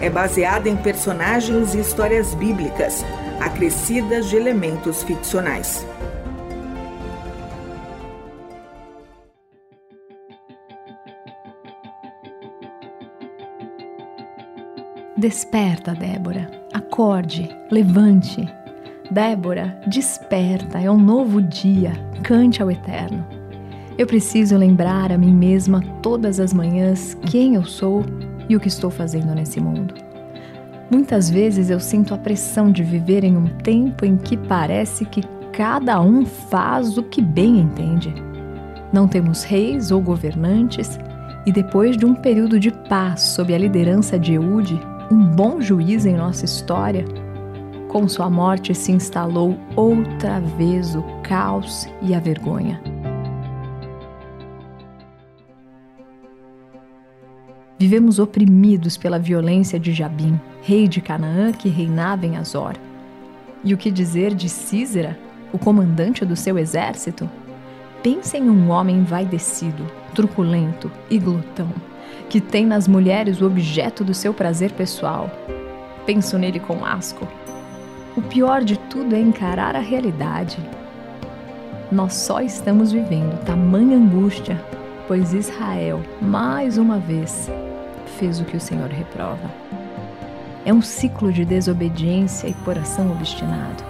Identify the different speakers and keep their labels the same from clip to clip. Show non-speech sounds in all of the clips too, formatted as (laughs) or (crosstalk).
Speaker 1: é baseada em personagens e histórias bíblicas, acrescidas de elementos ficcionais.
Speaker 2: Desperta, Débora. Acorde, levante. Débora, desperta, é um novo dia. Cante ao Eterno. Eu preciso lembrar a mim mesma todas as manhãs quem eu sou e o que estou fazendo nesse mundo. Muitas vezes eu sinto a pressão de viver em um tempo em que parece que cada um faz o que bem entende. Não temos reis ou governantes, e depois de um período de paz sob a liderança de Eude, um bom juiz em nossa história, com sua morte se instalou outra vez o caos e a vergonha. Vivemos oprimidos pela violência de Jabim, rei de Canaã que reinava em Azor. E o que dizer de Císera, o comandante do seu exército? Pense em um homem envaidecido, truculento e glutão que tem nas mulheres o objeto do seu prazer pessoal. Penso nele com asco. O pior de tudo é encarar a realidade. Nós só estamos vivendo tamanha angústia, pois Israel, mais uma vez, fez o que o Senhor reprova. É um ciclo de desobediência e coração obstinado.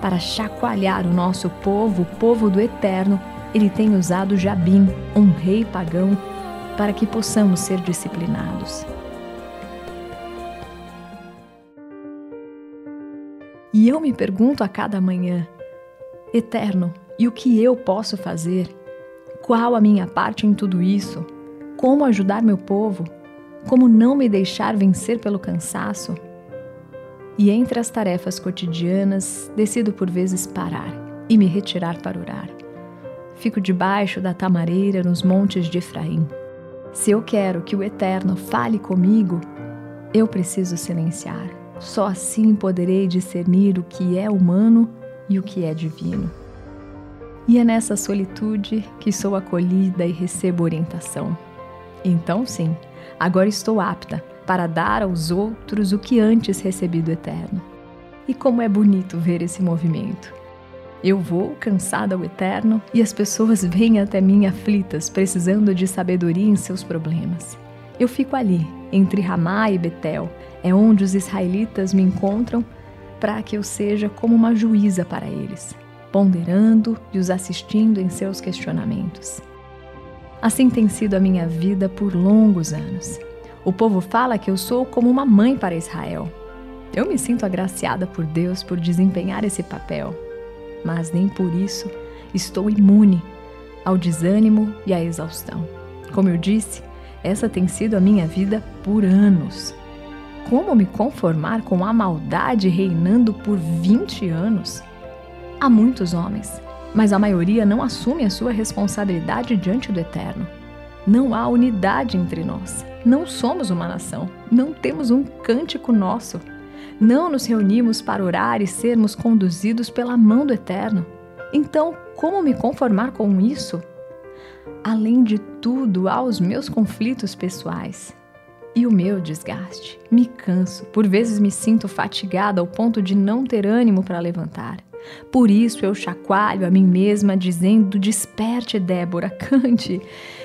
Speaker 2: Para chacoalhar o nosso povo, o povo do Eterno, ele tem usado Jabim, um rei pagão para que possamos ser disciplinados. E eu me pergunto a cada manhã, Eterno, e o que eu posso fazer? Qual a minha parte em tudo isso? Como ajudar meu povo? Como não me deixar vencer pelo cansaço? E entre as tarefas cotidianas, decido por vezes parar e me retirar para orar. Fico debaixo da tamareira nos montes de Efraim se eu quero que o Eterno fale comigo, eu preciso silenciar. Só assim poderei discernir o que é humano e o que é divino. E é nessa solitude que sou acolhida e recebo orientação. Então, sim, agora estou apta para dar aos outros o que antes recebi do Eterno. E como é bonito ver esse movimento. Eu vou cansada ao eterno e as pessoas vêm até mim aflitas, precisando de sabedoria em seus problemas. Eu fico ali, entre Ramá e Betel, é onde os israelitas me encontram para que eu seja como uma juíza para eles, ponderando e os assistindo em seus questionamentos. Assim tem sido a minha vida por longos anos. O povo fala que eu sou como uma mãe para Israel. Eu me sinto agraciada por Deus por desempenhar esse papel mas nem por isso estou imune ao desânimo e à exaustão. Como eu disse, essa tem sido a minha vida por anos. Como me conformar com a maldade reinando por 20 anos? Há muitos homens, mas a maioria não assume a sua responsabilidade diante do Eterno. Não há unidade entre nós. Não somos uma nação. Não temos um cântico nosso. Não nos reunimos para orar e sermos conduzidos pela mão do Eterno. Então, como me conformar com isso? Além de tudo, há os meus conflitos pessoais e o meu desgaste. Me canso, por vezes me sinto fatigada ao ponto de não ter ânimo para levantar. Por isso eu chacoalho a mim mesma, dizendo: Desperte, Débora, (laughs) cante.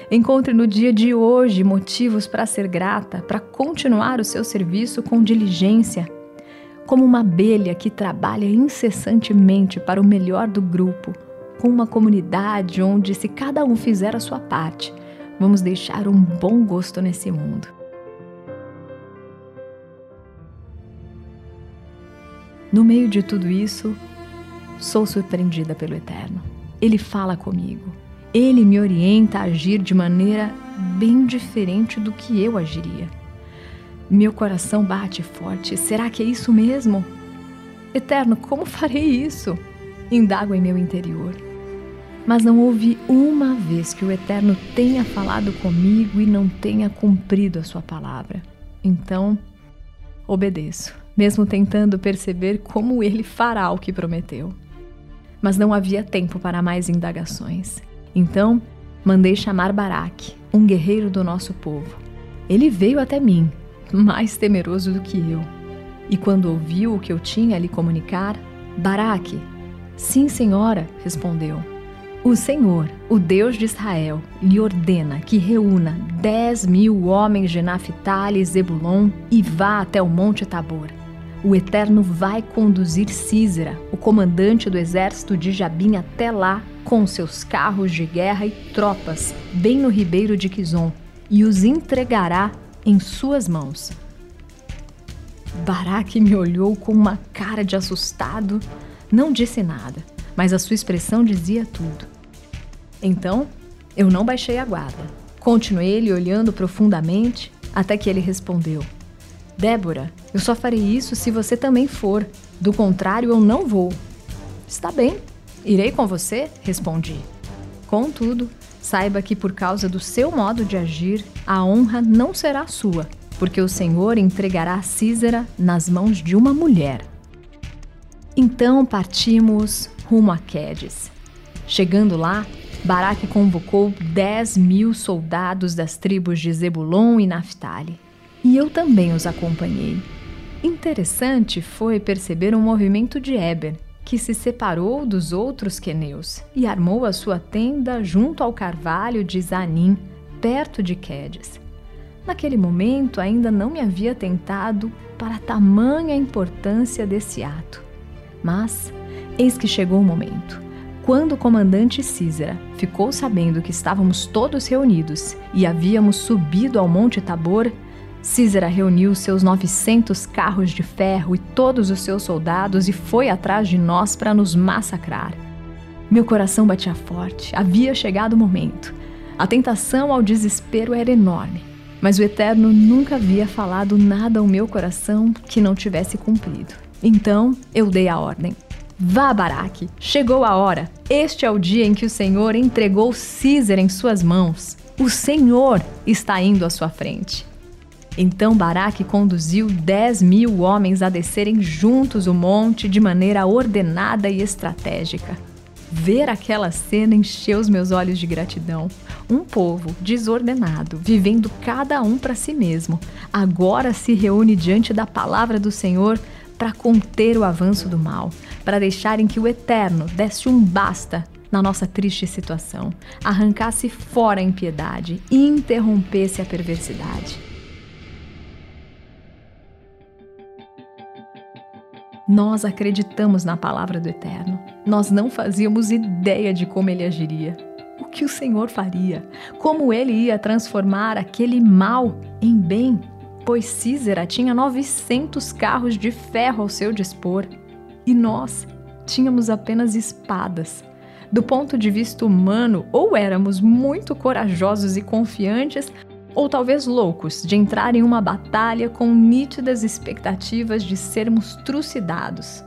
Speaker 2: Encontre no dia de hoje motivos para ser grata, para continuar o seu serviço com diligência como uma abelha que trabalha incessantemente para o melhor do grupo, com uma comunidade onde, se cada um fizer a sua parte, vamos deixar um bom gosto nesse mundo. No meio de tudo isso, sou surpreendida pelo Eterno. Ele fala comigo. Ele me orienta a agir de maneira bem diferente do que eu agiria. Meu coração bate forte. Será que é isso mesmo? Eterno, como farei isso? Indago em meu interior. Mas não houve uma vez que o Eterno tenha falado comigo e não tenha cumprido a sua palavra. Então, obedeço, mesmo tentando perceber como ele fará o que prometeu. Mas não havia tempo para mais indagações. Então, mandei chamar Baraque, um guerreiro do nosso povo. Ele veio até mim, mais temeroso do que eu. E quando ouviu o que eu tinha a lhe comunicar, Baraque, sim, senhora, respondeu. O Senhor, o Deus de Israel, lhe ordena que reúna dez mil homens de Naphtali e Zebulon e vá até o Monte Tabor. O Eterno vai conduzir Císera, o comandante do exército de Jabim, até lá com seus carros de guerra e tropas, bem no ribeiro de Quizon, e os entregará em suas mãos. Baraque me olhou com uma cara de assustado, não disse nada, mas a sua expressão dizia tudo. Então, eu não baixei a guarda. Continuei lhe olhando profundamente até que ele respondeu: Débora, eu só farei isso se você também for. Do contrário, eu não vou. Está bem, irei com você, respondi. Contudo, saiba que por causa do seu modo de agir, a honra não será sua, porque o Senhor entregará Císera nas mãos de uma mulher. Então partimos rumo a Quedes. Chegando lá, Baraque convocou 10 mil soldados das tribos de Zebulon e Naphtali. E eu também os acompanhei. Interessante foi perceber um movimento de Eber, que se separou dos outros queneus e armou a sua tenda junto ao carvalho de Zanim, perto de Quedes. Naquele momento ainda não me havia tentado para tamanha importância desse ato. Mas eis que chegou o momento. Quando o comandante Císera ficou sabendo que estávamos todos reunidos e havíamos subido ao Monte Tabor, Císera reuniu seus 900 carros de ferro e todos os seus soldados e foi atrás de nós para nos massacrar. Meu coração batia forte, havia chegado o momento. A tentação ao desespero era enorme, mas o Eterno nunca havia falado nada ao meu coração que não tivesse cumprido. Então eu dei a ordem. Vá, Baraque, chegou a hora. Este é o dia em que o Senhor entregou Císera em suas mãos. O Senhor está indo à sua frente. Então Baraque conduziu dez mil homens a descerem juntos o monte de maneira ordenada e estratégica. Ver aquela cena encheu os meus olhos de gratidão. Um povo desordenado, vivendo cada um para si mesmo, agora se reúne diante da palavra do Senhor para conter o avanço do mal, para deixarem que o Eterno desse um basta na nossa triste situação, arrancasse fora a impiedade e interrompesse a perversidade. Nós acreditamos na palavra do Eterno. Nós não fazíamos ideia de como ele agiria. O que o Senhor faria? Como ele ia transformar aquele mal em bem? Pois Císera tinha 900 carros de ferro ao seu dispor e nós tínhamos apenas espadas. Do ponto de vista humano, ou éramos muito corajosos e confiantes, ou talvez loucos de entrar em uma batalha com nítidas expectativas de sermos trucidados.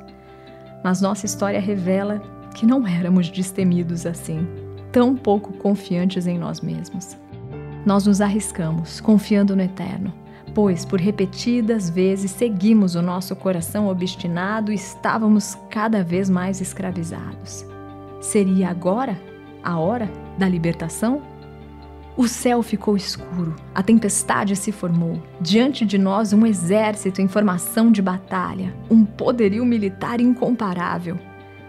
Speaker 2: Mas nossa história revela que não éramos destemidos assim, tão pouco confiantes em nós mesmos. Nós nos arriscamos, confiando no Eterno, pois por repetidas vezes seguimos o nosso coração obstinado e estávamos cada vez mais escravizados. Seria agora a hora da libertação? O céu ficou escuro, a tempestade se formou. Diante de nós, um exército em formação de batalha, um poderio militar incomparável.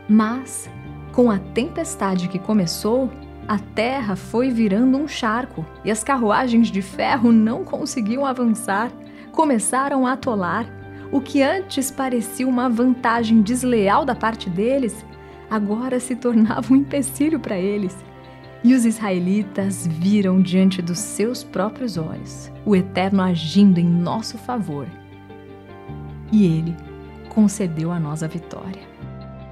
Speaker 2: Mas, com a tempestade que começou, a terra foi virando um charco e as carruagens de ferro não conseguiam avançar, começaram a atolar. O que antes parecia uma vantagem desleal da parte deles, agora se tornava um empecilho para eles. E os israelitas viram diante dos seus próprios olhos o Eterno agindo em nosso favor. E ele concedeu a nós a vitória.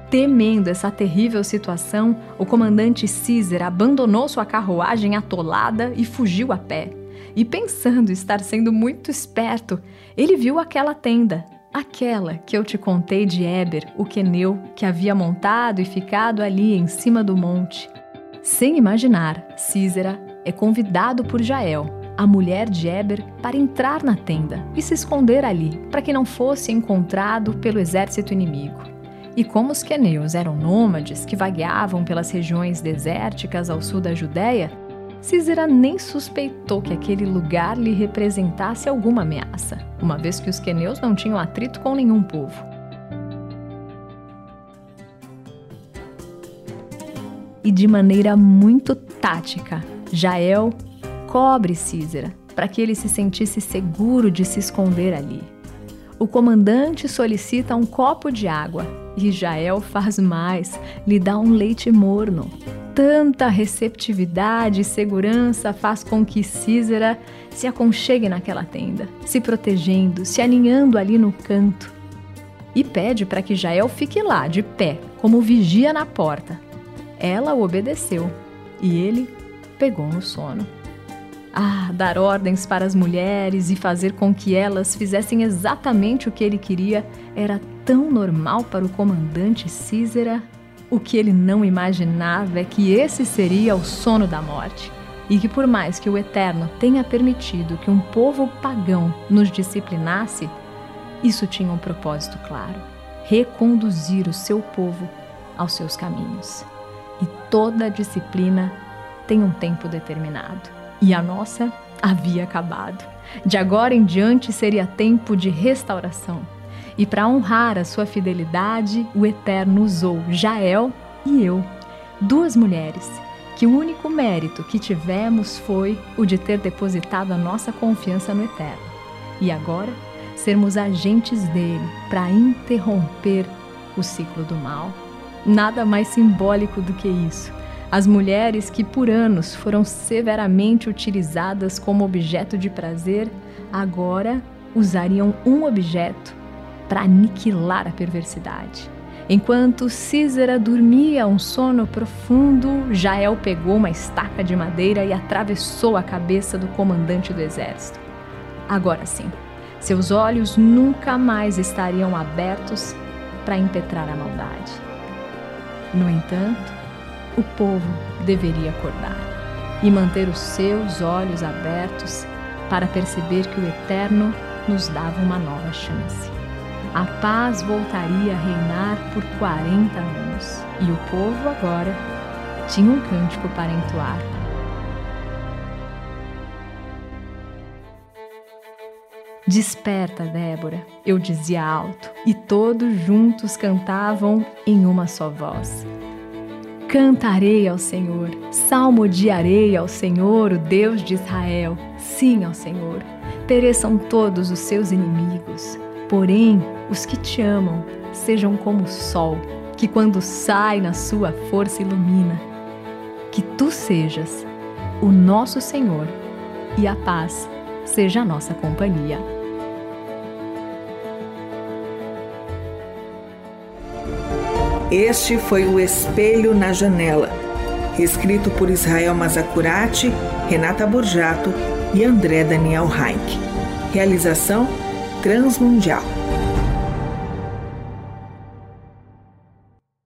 Speaker 2: Temendo essa terrível situação, o comandante Císera abandonou sua carruagem atolada e fugiu a pé. e pensando estar sendo muito esperto, ele viu aquela tenda, aquela que eu te contei de Éber, o queneu, que havia montado e ficado ali em cima do monte. Sem imaginar, Císera é convidado por Jael, a mulher de Éber, para entrar na tenda e se esconder ali, para que não fosse encontrado pelo exército inimigo. E como os queneus eram nômades que vagueavam pelas regiões desérticas ao sul da Judéia, Císera nem suspeitou que aquele lugar lhe representasse alguma ameaça, uma vez que os queneus não tinham atrito com nenhum povo. E de maneira muito tática, Jael cobre Císera para que ele se sentisse seguro de se esconder ali. O comandante solicita um copo de água e Jael faz mais, lhe dá um leite morno. Tanta receptividade e segurança faz com que Císera se aconchegue naquela tenda, se protegendo, se aninhando ali no canto. E pede para que Jael fique lá, de pé, como vigia na porta. Ela o obedeceu e ele pegou no sono. Ah, dar ordens para as mulheres e fazer com que elas fizessem exatamente o que ele queria era tão normal para o comandante Císera. O que ele não imaginava é que esse seria o sono da morte. E que, por mais que o Eterno tenha permitido que um povo pagão nos disciplinasse, isso tinha um propósito claro: reconduzir o seu povo aos seus caminhos. E toda disciplina tem um tempo determinado e a nossa havia acabado. De agora em diante seria tempo de restauração. E para honrar a sua fidelidade, o Eterno usou Jael e eu, duas mulheres, que o único mérito que tivemos foi o de ter depositado a nossa confiança no Eterno. E agora, sermos agentes dele para interromper o ciclo do mal. Nada mais simbólico do que isso as mulheres que por anos foram severamente utilizadas como objeto de prazer, agora usariam um objeto para aniquilar a perversidade. Enquanto Císera dormia um sono profundo, Jael pegou uma estaca de madeira e atravessou a cabeça do comandante do exército. Agora sim, seus olhos nunca mais estariam abertos para impetrar a maldade. No entanto, o povo deveria acordar e manter os seus olhos abertos para perceber que o Eterno nos dava uma nova chance. A paz voltaria a reinar por 40 anos e o povo agora tinha um cântico para entoar. Desperta, Débora, eu dizia alto, e todos juntos cantavam em uma só voz. Cantarei ao Senhor, salmodiarei ao Senhor, o Deus de Israel. Sim, ao Senhor. Pereçam todos os seus inimigos. Porém, os que te amam sejam como o sol, que quando sai na sua força ilumina. Que tu sejas o nosso Senhor e a paz seja a nossa companhia.
Speaker 1: Este foi o Espelho na Janela, escrito por Israel Mazacurati, Renata Borjato e André Daniel Heinck. Realização Transmundial.